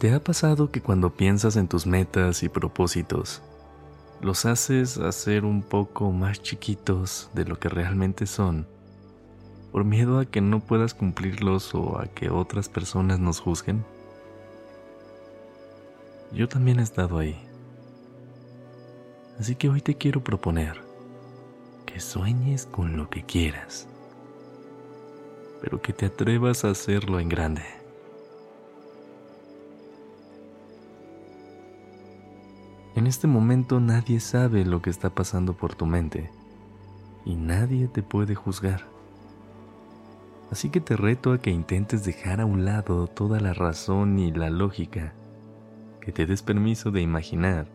¿Te ha pasado que cuando piensas en tus metas y propósitos, los haces hacer un poco más chiquitos de lo que realmente son, por miedo a que no puedas cumplirlos o a que otras personas nos juzguen? Yo también he estado ahí. Así que hoy te quiero proponer que sueñes con lo que quieras, pero que te atrevas a hacerlo en grande. En este momento nadie sabe lo que está pasando por tu mente y nadie te puede juzgar. Así que te reto a que intentes dejar a un lado toda la razón y la lógica, que te des permiso de imaginar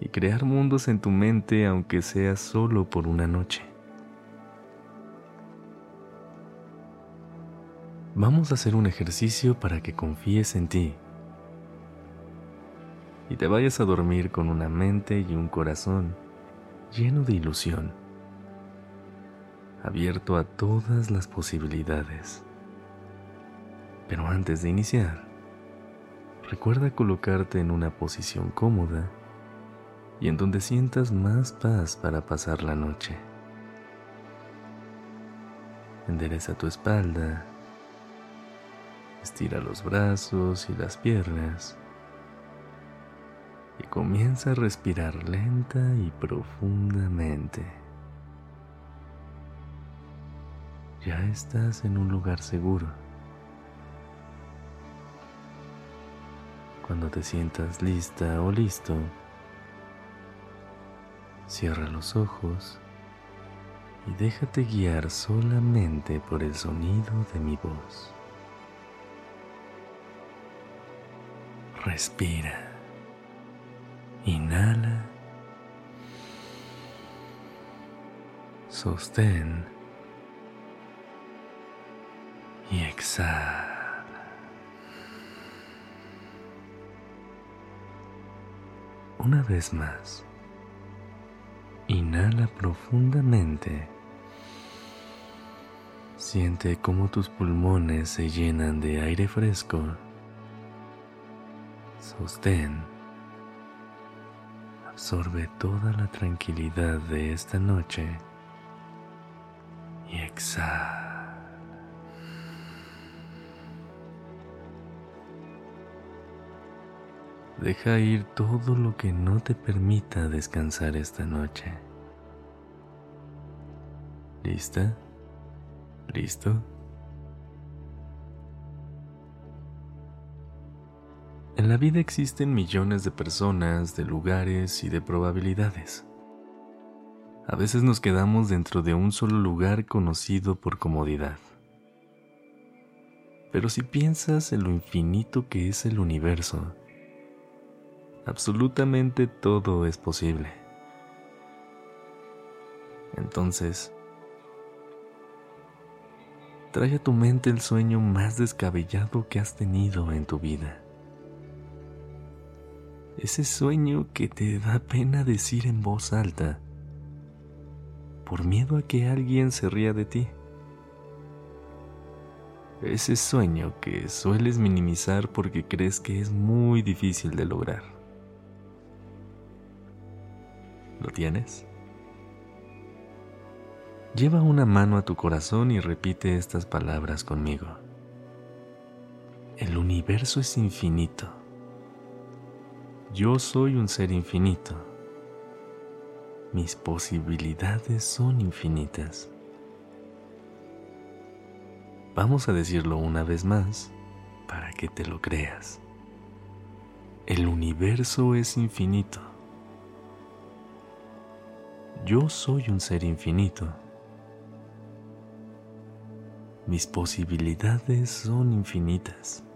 y crear mundos en tu mente aunque sea solo por una noche. Vamos a hacer un ejercicio para que confíes en ti y te vayas a dormir con una mente y un corazón lleno de ilusión, abierto a todas las posibilidades. Pero antes de iniciar, recuerda colocarte en una posición cómoda y en donde sientas más paz para pasar la noche. Endereza tu espalda, estira los brazos y las piernas y comienza a respirar lenta y profundamente. Ya estás en un lugar seguro. Cuando te sientas lista o listo, cierra los ojos y déjate guiar solamente por el sonido de mi voz. Respira. Inhala. Sostén. Y exhala. Una vez más. Inhala profundamente. Siente cómo tus pulmones se llenan de aire fresco. Sostén absorbe toda la tranquilidad de esta noche y exhala. Deja ir todo lo que no te permita descansar esta noche. ¿Lista? ¿Listo? En la vida existen millones de personas, de lugares y de probabilidades. A veces nos quedamos dentro de un solo lugar conocido por comodidad. Pero si piensas en lo infinito que es el universo, absolutamente todo es posible. Entonces, trae a tu mente el sueño más descabellado que has tenido en tu vida Ese sueño que te da pena decir en voz alta por miedo a que alguien se ría de ti. Ese sueño que sueles minimizar porque crees que es muy difícil de lograr. ¿Lo tienes? Lleva una mano a tu corazón y repite estas palabras conmigo. El universo es infinito. Yo soy un ser infinito. Mis posibilidades son infinitas. Vamos a decirlo una vez más para que te lo creas. El universo es infinito. Yo soy un ser infinito. Mis posibilidades son infinitas.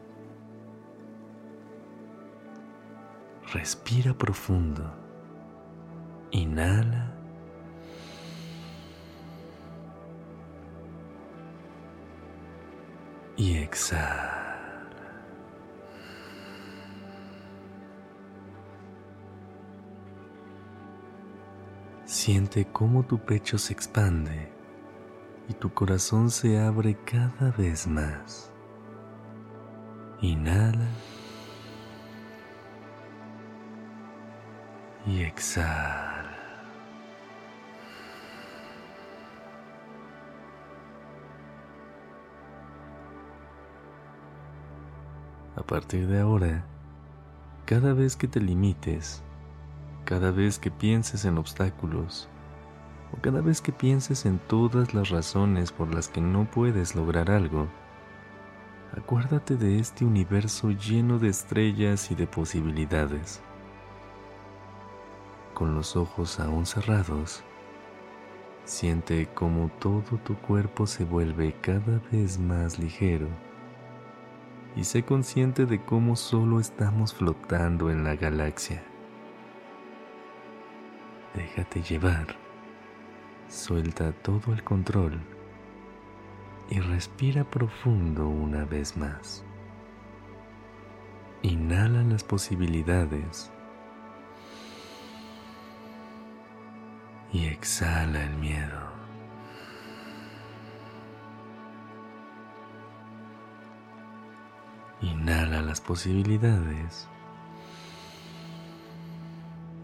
Respira profundo. Inhala. Y exhala. Siente cómo tu pecho se expande y tu corazón se abre cada vez más. Inhala y exhala. A partir de ahora, cada vez que te limites, cada vez que pienses en obstáculos, o cada vez que pienses en todas las razones por las que no puedes lograr algo, acuérdate de este universo lleno de estrellas y de posibilidades. Con los ojos aún cerrados, siente cómo todo tu cuerpo se vuelve cada vez más ligero y sé consciente de cómo solo estamos flotando en la galaxia. Déjate llevar Suelta todo el control y respira profundo una vez más. Inhala las posibilidades y exhala el miedo. Inhala las posibilidades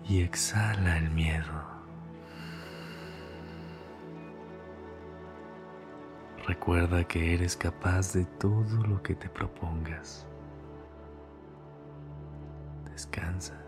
y exhala el miedo. Recuerda que eres capaz de todo lo que te propongas. Descansa.